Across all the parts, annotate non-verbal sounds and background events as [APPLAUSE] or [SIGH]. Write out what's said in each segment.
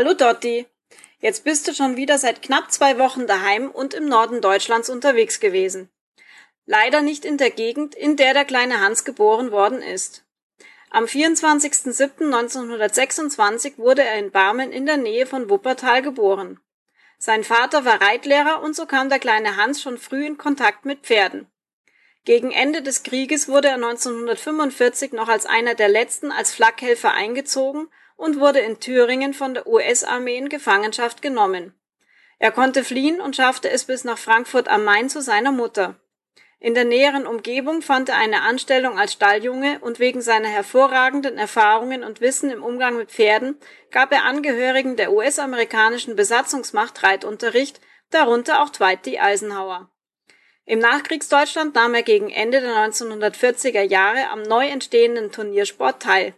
Hallo Dotti. Jetzt bist du schon wieder seit knapp zwei Wochen daheim und im Norden Deutschlands unterwegs gewesen. Leider nicht in der Gegend, in der der kleine Hans geboren worden ist. Am 24.07.1926 wurde er in Barmen in der Nähe von Wuppertal geboren. Sein Vater war Reitlehrer und so kam der kleine Hans schon früh in Kontakt mit Pferden. Gegen Ende des Krieges wurde er 1945 noch als einer der letzten als Flakhelfer eingezogen und wurde in Thüringen von der US-Armee in Gefangenschaft genommen. Er konnte fliehen und schaffte es bis nach Frankfurt am Main zu seiner Mutter. In der näheren Umgebung fand er eine Anstellung als Stalljunge und wegen seiner hervorragenden Erfahrungen und Wissen im Umgang mit Pferden gab er Angehörigen der US-amerikanischen Besatzungsmacht Reitunterricht, darunter auch Dwight D. Eisenhower. Im Nachkriegsdeutschland nahm er gegen Ende der 1940er Jahre am neu entstehenden Turniersport teil.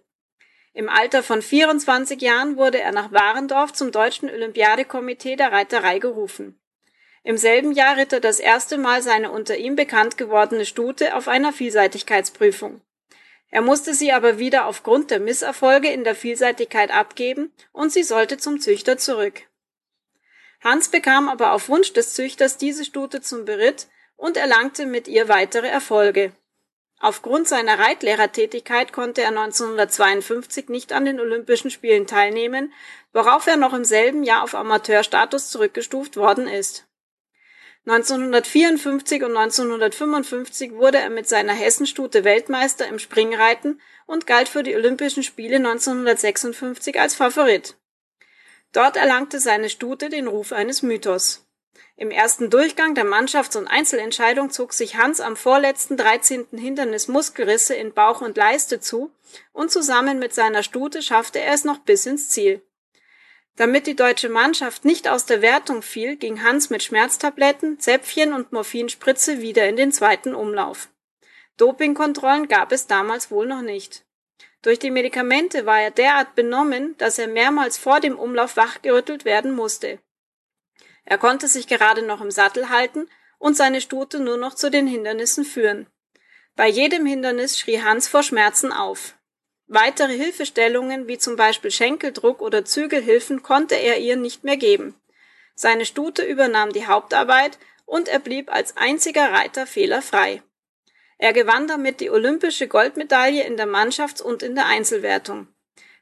Im Alter von 24 Jahren wurde er nach Warendorf zum Deutschen Olympiadekomitee der Reiterei gerufen. Im selben Jahr ritt er das erste Mal seine unter ihm bekannt gewordene Stute auf einer Vielseitigkeitsprüfung. Er musste sie aber wieder aufgrund der Misserfolge in der Vielseitigkeit abgeben und sie sollte zum Züchter zurück. Hans bekam aber auf Wunsch des Züchters diese Stute zum Beritt und erlangte mit ihr weitere Erfolge. Aufgrund seiner Reitlehrertätigkeit konnte er 1952 nicht an den Olympischen Spielen teilnehmen, worauf er noch im selben Jahr auf Amateurstatus zurückgestuft worden ist. 1954 und 1955 wurde er mit seiner Hessenstute Weltmeister im Springreiten und galt für die Olympischen Spiele 1956 als Favorit. Dort erlangte seine Stute den Ruf eines Mythos. Im ersten Durchgang der Mannschafts- und Einzelentscheidung zog sich Hans am vorletzten 13. Hindernis Muskelrisse in Bauch und Leiste zu und zusammen mit seiner Stute schaffte er es noch bis ins Ziel. Damit die deutsche Mannschaft nicht aus der Wertung fiel, ging Hans mit Schmerztabletten, Zäpfchen und Morphinspritze wieder in den zweiten Umlauf. Dopingkontrollen gab es damals wohl noch nicht. Durch die Medikamente war er derart benommen, dass er mehrmals vor dem Umlauf wachgerüttelt werden musste. Er konnte sich gerade noch im Sattel halten und seine Stute nur noch zu den Hindernissen führen. Bei jedem Hindernis schrie Hans vor Schmerzen auf. Weitere Hilfestellungen wie zum Beispiel Schenkeldruck oder Zügelhilfen konnte er ihr nicht mehr geben. Seine Stute übernahm die Hauptarbeit und er blieb als einziger Reiter fehlerfrei. Er gewann damit die olympische Goldmedaille in der Mannschafts- und in der Einzelwertung.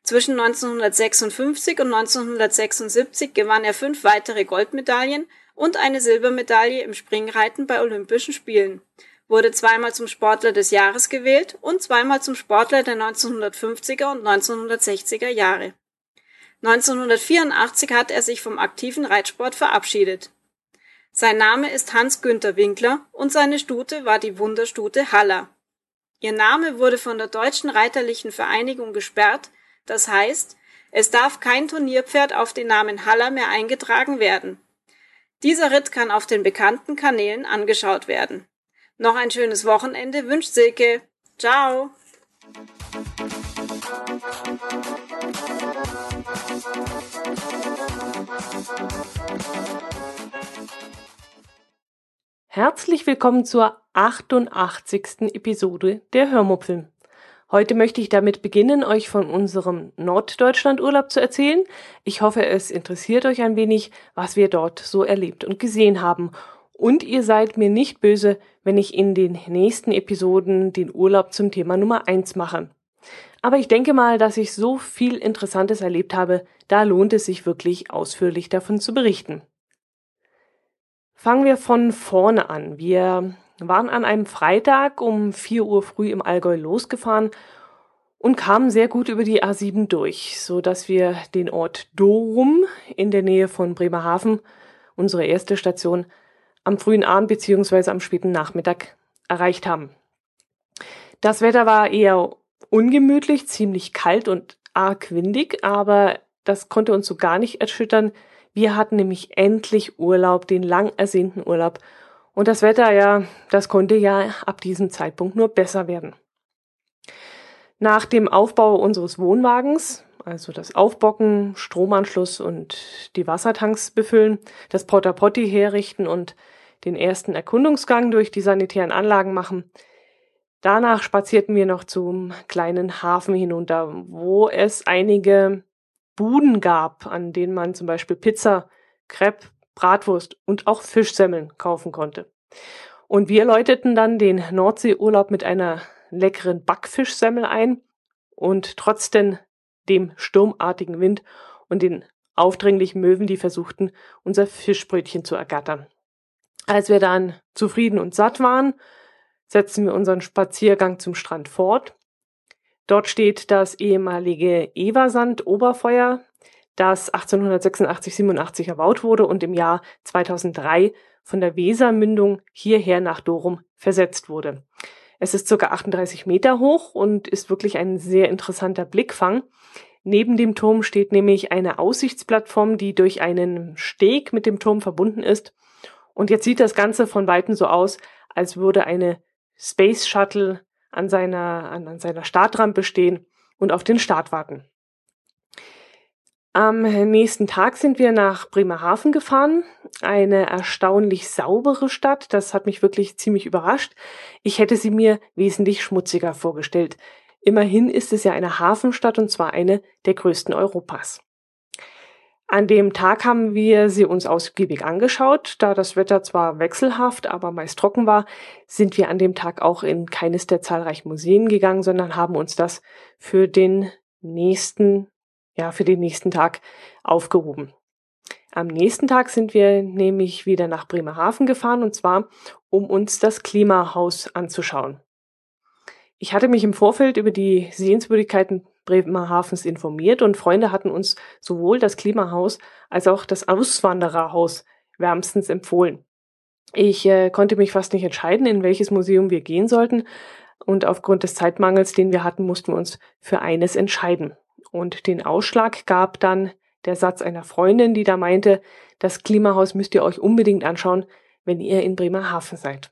Zwischen 1956 und 1976 gewann er fünf weitere Goldmedaillen und eine Silbermedaille im Springreiten bei Olympischen Spielen, wurde zweimal zum Sportler des Jahres gewählt und zweimal zum Sportler der 1950er und 1960er Jahre. 1984 hat er sich vom aktiven Reitsport verabschiedet. Sein Name ist Hans-Günther Winkler und seine Stute war die Wunderstute Haller. Ihr Name wurde von der Deutschen Reiterlichen Vereinigung gesperrt, das heißt, es darf kein Turnierpferd auf den Namen Haller mehr eingetragen werden. Dieser Ritt kann auf den bekannten Kanälen angeschaut werden. Noch ein schönes Wochenende wünscht Silke. Ciao! Herzlich willkommen zur 88. Episode der Hörmupfel. Heute möchte ich damit beginnen, euch von unserem Norddeutschland-Urlaub zu erzählen. Ich hoffe, es interessiert euch ein wenig, was wir dort so erlebt und gesehen haben. Und ihr seid mir nicht böse, wenn ich in den nächsten Episoden den Urlaub zum Thema Nummer eins mache. Aber ich denke mal, dass ich so viel Interessantes erlebt habe, da lohnt es sich wirklich ausführlich davon zu berichten. Fangen wir von vorne an. Wir waren an einem Freitag um 4 Uhr früh im Allgäu losgefahren und kamen sehr gut über die A7 durch, so dass wir den Ort Dorum in der Nähe von Bremerhaven, unsere erste Station, am frühen Abend beziehungsweise am späten Nachmittag erreicht haben. Das Wetter war eher ungemütlich, ziemlich kalt und arg windig, aber das konnte uns so gar nicht erschüttern. Wir hatten nämlich endlich Urlaub, den lang ersehnten Urlaub und das Wetter, ja, das konnte ja ab diesem Zeitpunkt nur besser werden. Nach dem Aufbau unseres Wohnwagens, also das Aufbocken, Stromanschluss und die Wassertanks befüllen, das Porta Potti herrichten und den ersten Erkundungsgang durch die sanitären Anlagen machen. Danach spazierten wir noch zum kleinen Hafen hinunter, wo es einige Buden gab, an denen man zum Beispiel Pizza, Crepe, Bratwurst und auch Fischsemmeln kaufen konnte. Und wir läuteten dann den Nordseeurlaub mit einer leckeren Backfischsemmel ein und trotzdem dem sturmartigen Wind und den aufdringlichen Möwen, die versuchten, unser Fischbrötchen zu ergattern. Als wir dann zufrieden und satt waren, setzten wir unseren Spaziergang zum Strand fort. Dort steht das ehemalige Eversand Das 1886-87 erbaut wurde und im Jahr 2003 von der Wesermündung hierher nach Dorum versetzt wurde. Es ist circa 38 Meter hoch und ist wirklich ein sehr interessanter Blickfang. Neben dem Turm steht nämlich eine Aussichtsplattform, die durch einen Steg mit dem Turm verbunden ist. Und jetzt sieht das Ganze von Weitem so aus, als würde eine Space Shuttle an seiner, an, an seiner Startrampe stehen und auf den Start warten. Am nächsten Tag sind wir nach Bremerhaven gefahren. Eine erstaunlich saubere Stadt. Das hat mich wirklich ziemlich überrascht. Ich hätte sie mir wesentlich schmutziger vorgestellt. Immerhin ist es ja eine Hafenstadt und zwar eine der größten Europas. An dem Tag haben wir sie uns ausgiebig angeschaut. Da das Wetter zwar wechselhaft, aber meist trocken war, sind wir an dem Tag auch in keines der zahlreichen Museen gegangen, sondern haben uns das für den nächsten, ja, für den nächsten Tag aufgehoben. Am nächsten Tag sind wir nämlich wieder nach Bremerhaven gefahren und zwar, um uns das Klimahaus anzuschauen. Ich hatte mich im Vorfeld über die Sehenswürdigkeiten Bremerhavens informiert und Freunde hatten uns sowohl das Klimahaus als auch das Auswandererhaus wärmstens empfohlen. Ich äh, konnte mich fast nicht entscheiden, in welches Museum wir gehen sollten und aufgrund des Zeitmangels, den wir hatten, mussten wir uns für eines entscheiden. Und den Ausschlag gab dann der Satz einer Freundin, die da meinte, das Klimahaus müsst ihr euch unbedingt anschauen, wenn ihr in Bremerhaven seid.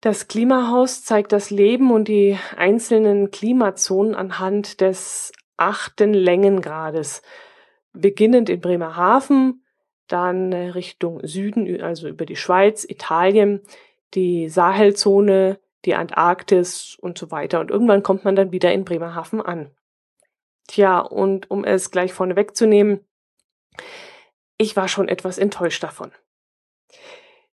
Das Klimahaus zeigt das Leben und die einzelnen Klimazonen anhand des achten Längengrades, beginnend in Bremerhaven, dann Richtung Süden, also über die Schweiz, Italien, die Sahelzone, die Antarktis und so weiter. Und irgendwann kommt man dann wieder in Bremerhaven an. Tja, und um es gleich vorne wegzunehmen, ich war schon etwas enttäuscht davon.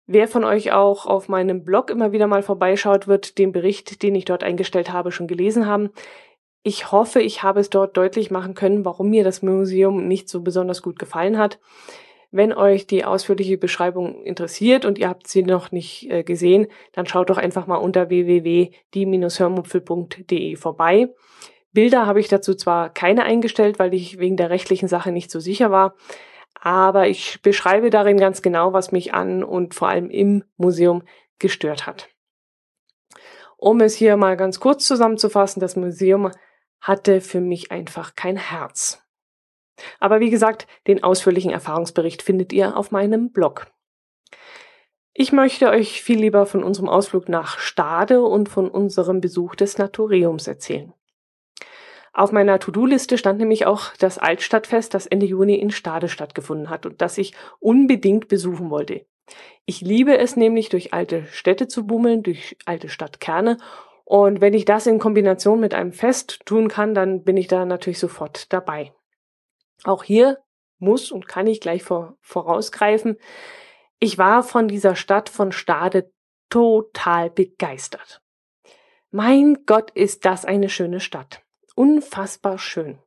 Wer von euch auch auf meinem Blog immer wieder mal vorbeischaut, wird den Bericht, den ich dort eingestellt habe, schon gelesen haben. Ich hoffe, ich habe es dort deutlich machen können, warum mir das Museum nicht so besonders gut gefallen hat. Wenn euch die ausführliche Beschreibung interessiert und ihr habt sie noch nicht äh, gesehen, dann schaut doch einfach mal unter www.die-hörmupfel.de vorbei. Bilder habe ich dazu zwar keine eingestellt, weil ich wegen der rechtlichen Sache nicht so sicher war, aber ich beschreibe darin ganz genau, was mich an und vor allem im Museum gestört hat. Um es hier mal ganz kurz zusammenzufassen, das Museum hatte für mich einfach kein Herz. Aber wie gesagt, den ausführlichen Erfahrungsbericht findet ihr auf meinem Blog. Ich möchte euch viel lieber von unserem Ausflug nach Stade und von unserem Besuch des Naturiums erzählen. Auf meiner To-Do-Liste stand nämlich auch das Altstadtfest, das Ende Juni in Stade stattgefunden hat und das ich unbedingt besuchen wollte. Ich liebe es nämlich, durch alte Städte zu bummeln, durch alte Stadtkerne. Und wenn ich das in Kombination mit einem Fest tun kann, dann bin ich da natürlich sofort dabei. Auch hier muss und kann ich gleich vor, vorausgreifen. Ich war von dieser Stadt von Stade total begeistert. Mein Gott, ist das eine schöne Stadt unfassbar schön.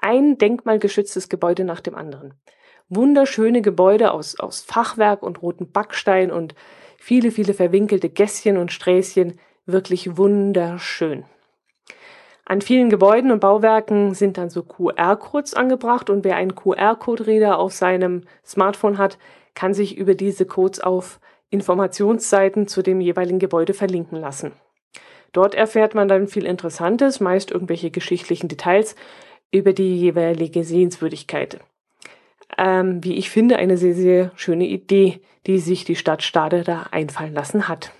Ein denkmalgeschütztes Gebäude nach dem anderen. Wunderschöne Gebäude aus, aus Fachwerk und roten Backstein und viele, viele verwinkelte Gässchen und Sträßchen. Wirklich wunderschön. An vielen Gebäuden und Bauwerken sind dann so QR-Codes angebracht und wer einen QR-Code-Reader auf seinem Smartphone hat, kann sich über diese Codes auf Informationsseiten zu dem jeweiligen Gebäude verlinken lassen. Dort erfährt man dann viel Interessantes, meist irgendwelche geschichtlichen Details über die jeweilige Sehenswürdigkeit. Ähm, wie ich finde, eine sehr, sehr schöne Idee, die sich die Stadt Stade da einfallen lassen hat.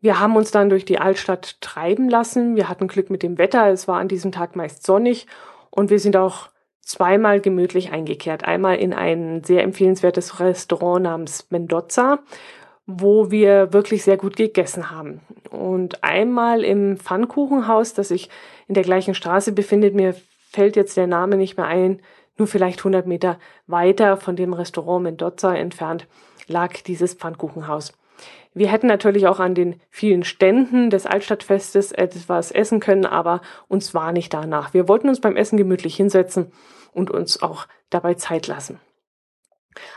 Wir haben uns dann durch die Altstadt treiben lassen. Wir hatten Glück mit dem Wetter. Es war an diesem Tag meist sonnig und wir sind auch zweimal gemütlich eingekehrt. Einmal in ein sehr empfehlenswertes Restaurant namens Mendoza wo wir wirklich sehr gut gegessen haben. Und einmal im Pfannkuchenhaus, das sich in der gleichen Straße befindet, mir fällt jetzt der Name nicht mehr ein, nur vielleicht 100 Meter weiter von dem Restaurant Mendoza entfernt lag dieses Pfannkuchenhaus. Wir hätten natürlich auch an den vielen Ständen des Altstadtfestes etwas essen können, aber uns war nicht danach. Wir wollten uns beim Essen gemütlich hinsetzen und uns auch dabei Zeit lassen.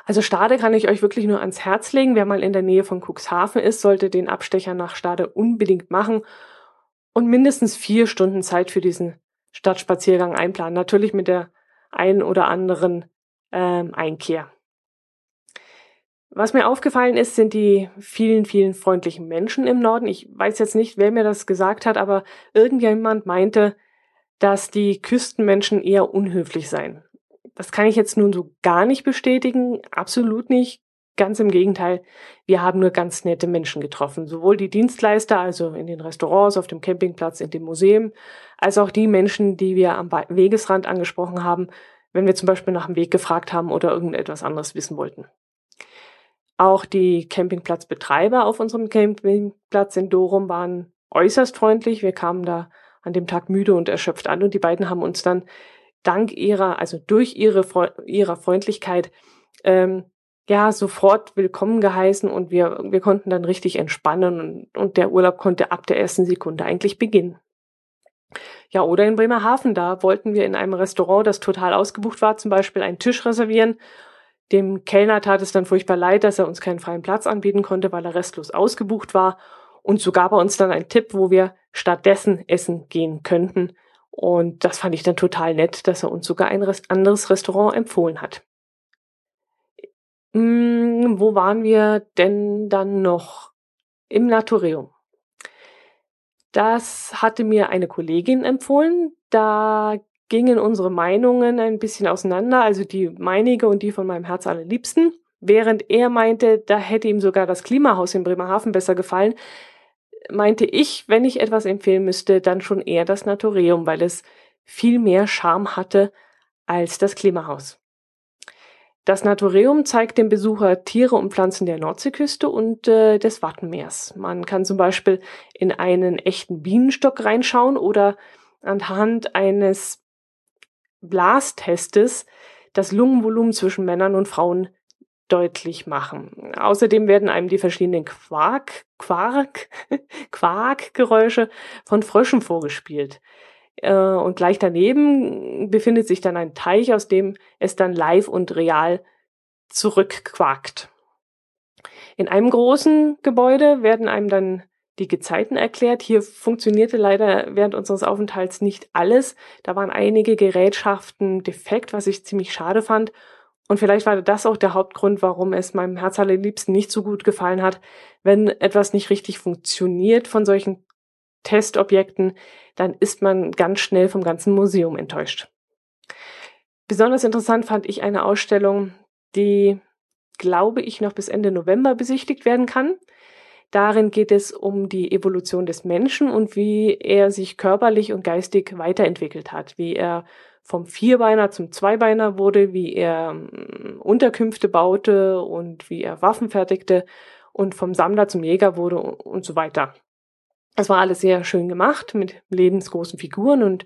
Also Stade kann ich euch wirklich nur ans Herz legen. Wer mal in der Nähe von Cuxhaven ist, sollte den Abstecher nach Stade unbedingt machen und mindestens vier Stunden Zeit für diesen Stadtspaziergang einplanen. Natürlich mit der ein oder anderen ähm, Einkehr. Was mir aufgefallen ist, sind die vielen, vielen freundlichen Menschen im Norden. Ich weiß jetzt nicht, wer mir das gesagt hat, aber irgendjemand meinte, dass die Küstenmenschen eher unhöflich seien. Das kann ich jetzt nun so gar nicht bestätigen, absolut nicht. Ganz im Gegenteil, wir haben nur ganz nette Menschen getroffen. Sowohl die Dienstleister, also in den Restaurants, auf dem Campingplatz, in dem Museum, als auch die Menschen, die wir am Wegesrand angesprochen haben, wenn wir zum Beispiel nach dem Weg gefragt haben oder irgendetwas anderes wissen wollten. Auch die Campingplatzbetreiber auf unserem Campingplatz in Dorum waren äußerst freundlich. Wir kamen da an dem Tag müde und erschöpft an und die beiden haben uns dann dank ihrer, also durch ihre ihrer Freundlichkeit ähm, ja sofort willkommen geheißen und wir wir konnten dann richtig entspannen und, und der Urlaub konnte ab der ersten Sekunde eigentlich beginnen. Ja, oder in Bremerhaven, da wollten wir in einem Restaurant, das total ausgebucht war, zum Beispiel einen Tisch reservieren. Dem Kellner tat es dann furchtbar leid, dass er uns keinen freien Platz anbieten konnte, weil er restlos ausgebucht war. Und so gab er uns dann einen Tipp, wo wir stattdessen essen gehen könnten. Und das fand ich dann total nett, dass er uns sogar ein anderes Restaurant empfohlen hat. Hm, wo waren wir denn dann noch? Im Naturium. Das hatte mir eine Kollegin empfohlen. Da gingen unsere Meinungen ein bisschen auseinander, also die meinige und die von meinem Herz allerliebsten. Während er meinte, da hätte ihm sogar das Klimahaus in Bremerhaven besser gefallen, meinte ich, wenn ich etwas empfehlen müsste, dann schon eher das Naturium, weil es viel mehr Charme hatte als das Klimahaus. Das Naturium zeigt dem Besucher Tiere und Pflanzen der Nordseeküste und äh, des Wattenmeers. Man kann zum Beispiel in einen echten Bienenstock reinschauen oder anhand eines Blastestes das Lungenvolumen zwischen Männern und Frauen deutlich machen. Außerdem werden einem die verschiedenen Quark, Quark, [LAUGHS] Quarkgeräusche von Fröschen vorgespielt. Äh, und gleich daneben befindet sich dann ein Teich, aus dem es dann live und real zurückquakt. In einem großen Gebäude werden einem dann die Gezeiten erklärt. Hier funktionierte leider während unseres Aufenthalts nicht alles. Da waren einige Gerätschaften defekt, was ich ziemlich schade fand. Und vielleicht war das auch der Hauptgrund, warum es meinem Herz allerliebsten nicht so gut gefallen hat. Wenn etwas nicht richtig funktioniert von solchen Testobjekten, dann ist man ganz schnell vom ganzen Museum enttäuscht. Besonders interessant fand ich eine Ausstellung, die, glaube ich, noch bis Ende November besichtigt werden kann. Darin geht es um die Evolution des Menschen und wie er sich körperlich und geistig weiterentwickelt hat, wie er vom Vierbeiner zum Zweibeiner wurde, wie er ähm, Unterkünfte baute und wie er Waffen fertigte und vom Sammler zum Jäger wurde und so weiter. Das war alles sehr schön gemacht mit lebensgroßen Figuren und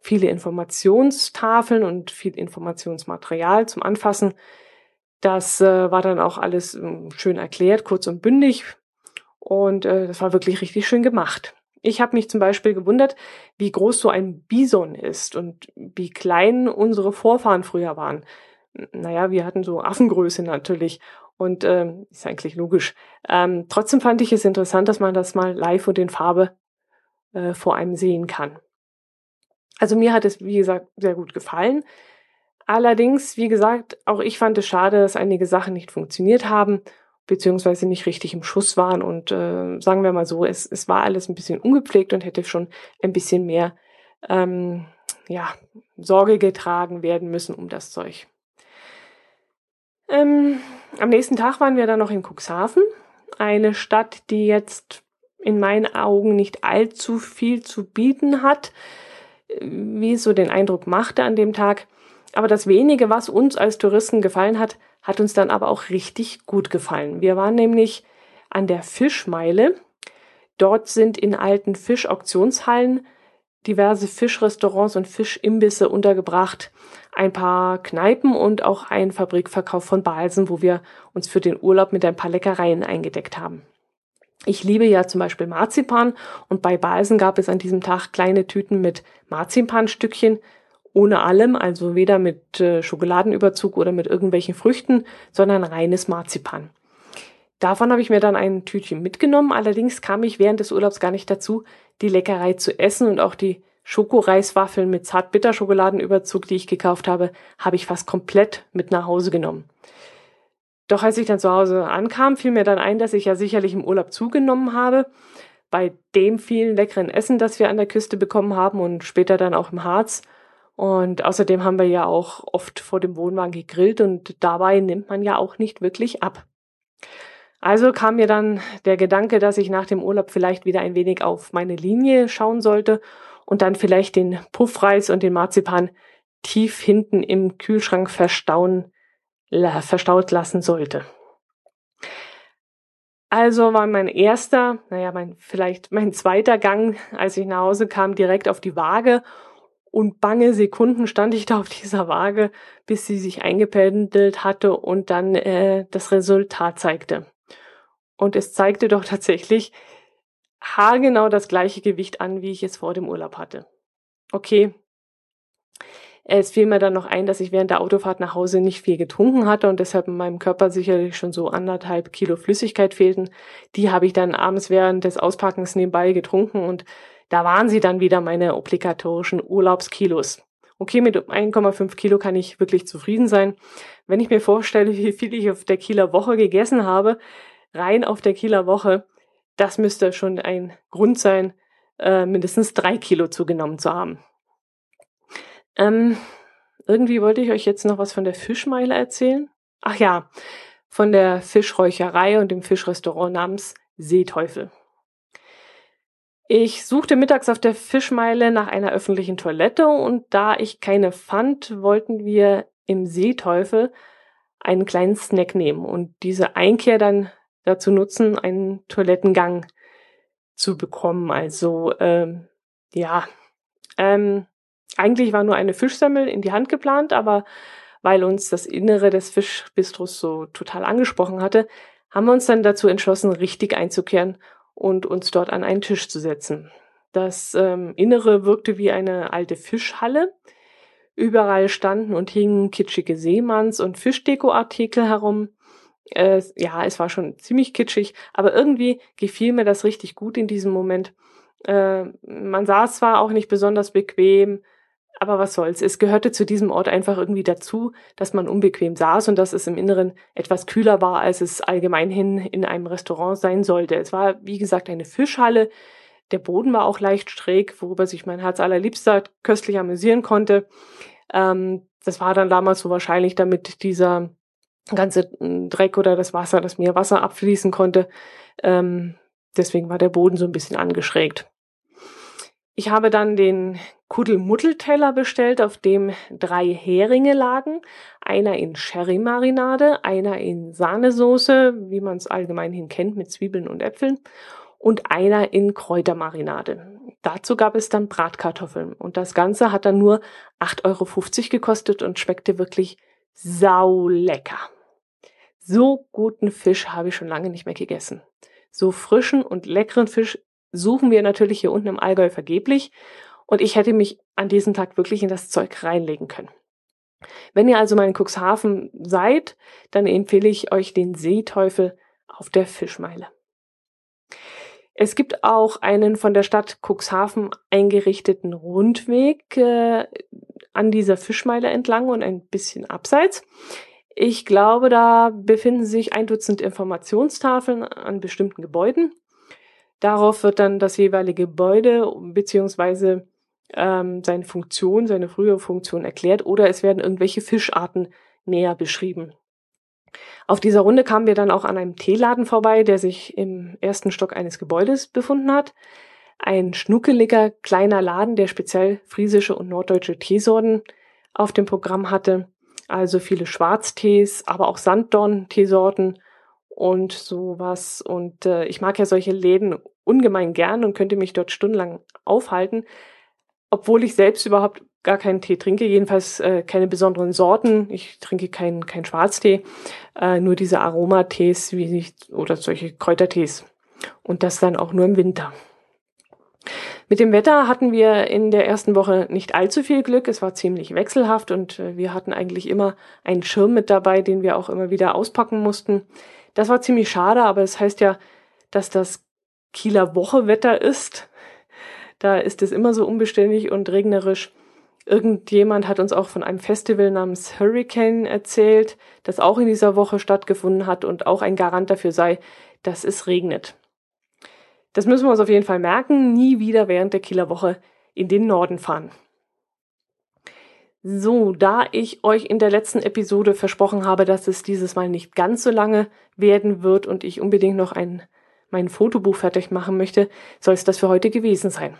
viele Informationstafeln und viel Informationsmaterial zum Anfassen. Das äh, war dann auch alles äh, schön erklärt, kurz und bündig. Und äh, das war wirklich richtig schön gemacht. Ich habe mich zum Beispiel gewundert, wie groß so ein Bison ist und wie klein unsere Vorfahren früher waren. Naja, wir hatten so Affengröße natürlich. Und ähm, ist eigentlich logisch. Ähm, trotzdem fand ich es interessant, dass man das mal live und in Farbe äh, vor einem sehen kann. Also mir hat es, wie gesagt, sehr gut gefallen. Allerdings, wie gesagt, auch ich fand es schade, dass einige Sachen nicht funktioniert haben, beziehungsweise nicht richtig im Schuss waren. Und äh, sagen wir mal so, es, es war alles ein bisschen ungepflegt und hätte schon ein bisschen mehr ähm, ja, Sorge getragen werden müssen um das Zeug. Ähm, am nächsten Tag waren wir dann noch in Cuxhaven, eine Stadt, die jetzt in meinen Augen nicht allzu viel zu bieten hat, wie es so den Eindruck machte an dem Tag. Aber das wenige, was uns als Touristen gefallen hat, hat uns dann aber auch richtig gut gefallen. Wir waren nämlich an der Fischmeile. Dort sind in alten Fischauktionshallen diverse Fischrestaurants und Fischimbisse untergebracht, ein paar Kneipen und auch ein Fabrikverkauf von Balsen, wo wir uns für den Urlaub mit ein paar Leckereien eingedeckt haben. Ich liebe ja zum Beispiel Marzipan und bei Balsen gab es an diesem Tag kleine Tüten mit Marzipanstückchen, ohne allem, also weder mit äh, Schokoladenüberzug oder mit irgendwelchen Früchten, sondern reines Marzipan. Davon habe ich mir dann ein Tütchen mitgenommen, allerdings kam ich während des Urlaubs gar nicht dazu, die Leckerei zu essen und auch die Schokoreiswaffeln mit Zartbitterschokoladenüberzug, die ich gekauft habe, habe ich fast komplett mit nach Hause genommen. Doch als ich dann zu Hause ankam, fiel mir dann ein, dass ich ja sicherlich im Urlaub zugenommen habe. Bei dem vielen leckeren Essen, das wir an der Küste bekommen haben und später dann auch im Harz. Und außerdem haben wir ja auch oft vor dem Wohnwagen gegrillt und dabei nimmt man ja auch nicht wirklich ab. Also kam mir dann der Gedanke, dass ich nach dem Urlaub vielleicht wieder ein wenig auf meine Linie schauen sollte und dann vielleicht den Puffreis und den Marzipan tief hinten im Kühlschrank verstauen, verstaut lassen sollte. Also war mein erster, naja, mein, vielleicht mein zweiter Gang, als ich nach Hause kam, direkt auf die Waage und bange Sekunden stand ich da auf dieser Waage, bis sie sich eingependelt hatte und dann äh, das Resultat zeigte. Und es zeigte doch tatsächlich haargenau das gleiche Gewicht an, wie ich es vor dem Urlaub hatte. Okay. Es fiel mir dann noch ein, dass ich während der Autofahrt nach Hause nicht viel getrunken hatte und deshalb in meinem Körper sicherlich schon so anderthalb Kilo Flüssigkeit fehlten. Die habe ich dann abends während des Auspackens nebenbei getrunken und da waren sie dann wieder meine obligatorischen Urlaubskilos. Okay, mit 1,5 Kilo kann ich wirklich zufrieden sein. Wenn ich mir vorstelle, wie viel ich auf der Kieler Woche gegessen habe, rein auf der Kieler Woche, das müsste schon ein Grund sein, äh, mindestens drei Kilo zugenommen zu haben. Ähm, irgendwie wollte ich euch jetzt noch was von der Fischmeile erzählen. Ach ja, von der Fischräucherei und dem Fischrestaurant namens Seeteufel. Ich suchte mittags auf der Fischmeile nach einer öffentlichen Toilette und da ich keine fand, wollten wir im Seeteufel einen kleinen Snack nehmen und diese Einkehr dann dazu nutzen, einen Toilettengang zu bekommen. Also ähm, ja, ähm, eigentlich war nur eine Fischsemmel in die Hand geplant, aber weil uns das Innere des Fischbistros so total angesprochen hatte, haben wir uns dann dazu entschlossen, richtig einzukehren und uns dort an einen Tisch zu setzen. Das ähm, Innere wirkte wie eine alte Fischhalle. Überall standen und hingen kitschige Seemanns- und Fischdekoartikel herum. Äh, ja, es war schon ziemlich kitschig, aber irgendwie gefiel mir das richtig gut in diesem Moment. Äh, man saß zwar auch nicht besonders bequem, aber was soll's. Es gehörte zu diesem Ort einfach irgendwie dazu, dass man unbequem saß und dass es im Inneren etwas kühler war, als es allgemeinhin in einem Restaurant sein sollte. Es war, wie gesagt, eine Fischhalle. Der Boden war auch leicht schräg, worüber sich mein Herz allerliebster köstlich amüsieren konnte. Ähm, das war dann damals so wahrscheinlich, damit dieser ganze hm, Dreck oder das Wasser, das Meerwasser abfließen konnte. Ähm, deswegen war der Boden so ein bisschen angeschrägt. Ich habe dann den Kuddelmuddelteller bestellt, auf dem drei Heringe lagen. Einer in Sherry-Marinade, einer in Sahnesoße, wie man es allgemeinhin kennt, mit Zwiebeln und Äpfeln, und einer in Kräutermarinade. Dazu gab es dann Bratkartoffeln. Und das Ganze hat dann nur 8,50 Euro gekostet und schmeckte wirklich saulecker. So guten Fisch habe ich schon lange nicht mehr gegessen. So frischen und leckeren Fisch suchen wir natürlich hier unten im Allgäu vergeblich und ich hätte mich an diesem Tag wirklich in das Zeug reinlegen können. Wenn ihr also mal in Cuxhaven seid, dann empfehle ich euch den Seeteufel auf der Fischmeile. Es gibt auch einen von der Stadt Cuxhaven eingerichteten Rundweg äh, an dieser Fischmeile entlang und ein bisschen abseits. Ich glaube, da befinden sich ein Dutzend Informationstafeln an bestimmten Gebäuden. Darauf wird dann das jeweilige Gebäude beziehungsweise ähm, seine Funktion, seine frühere Funktion erklärt oder es werden irgendwelche Fischarten näher beschrieben. Auf dieser Runde kamen wir dann auch an einem Teeladen vorbei, der sich im ersten Stock eines Gebäudes befunden hat. Ein schnuckeliger kleiner Laden, der speziell friesische und norddeutsche Teesorten auf dem Programm hatte. Also viele Schwarztees, aber auch Sanddorn-Teesorten und sowas. Und äh, ich mag ja solche Läden ungemein gern und könnte mich dort stundenlang aufhalten. Obwohl ich selbst überhaupt gar keinen Tee trinke, jedenfalls äh, keine besonderen Sorten. Ich trinke keinen kein Schwarztee, äh, nur diese Aromatees wie ich, oder solche Kräutertees. Und das dann auch nur im Winter. Mit dem Wetter hatten wir in der ersten Woche nicht allzu viel Glück. Es war ziemlich wechselhaft und äh, wir hatten eigentlich immer einen Schirm mit dabei, den wir auch immer wieder auspacken mussten. Das war ziemlich schade, aber es heißt ja, dass das Kieler Wochewetter ist. Da ist es immer so unbeständig und regnerisch. Irgendjemand hat uns auch von einem Festival namens Hurricane erzählt, das auch in dieser Woche stattgefunden hat und auch ein Garant dafür sei, dass es regnet. Das müssen wir uns auf jeden Fall merken. Nie wieder während der Kieler Woche in den Norden fahren. So, da ich euch in der letzten Episode versprochen habe, dass es dieses Mal nicht ganz so lange werden wird und ich unbedingt noch ein, mein Fotobuch fertig machen möchte, soll es das für heute gewesen sein.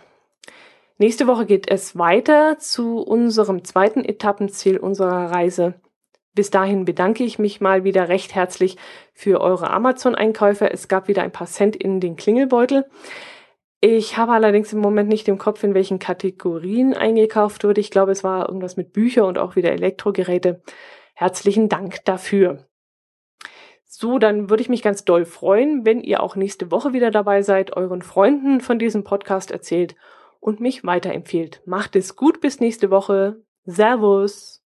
Nächste Woche geht es weiter zu unserem zweiten Etappenziel unserer Reise. Bis dahin bedanke ich mich mal wieder recht herzlich für eure Amazon-Einkäufe. Es gab wieder ein paar Cent in den Klingelbeutel. Ich habe allerdings im Moment nicht im Kopf, in welchen Kategorien eingekauft wurde. Ich glaube, es war irgendwas mit Bücher und auch wieder Elektrogeräte. Herzlichen Dank dafür. So, dann würde ich mich ganz doll freuen, wenn ihr auch nächste Woche wieder dabei seid, euren Freunden von diesem Podcast erzählt und mich weiterempfehlt. Macht es gut bis nächste Woche. Servus.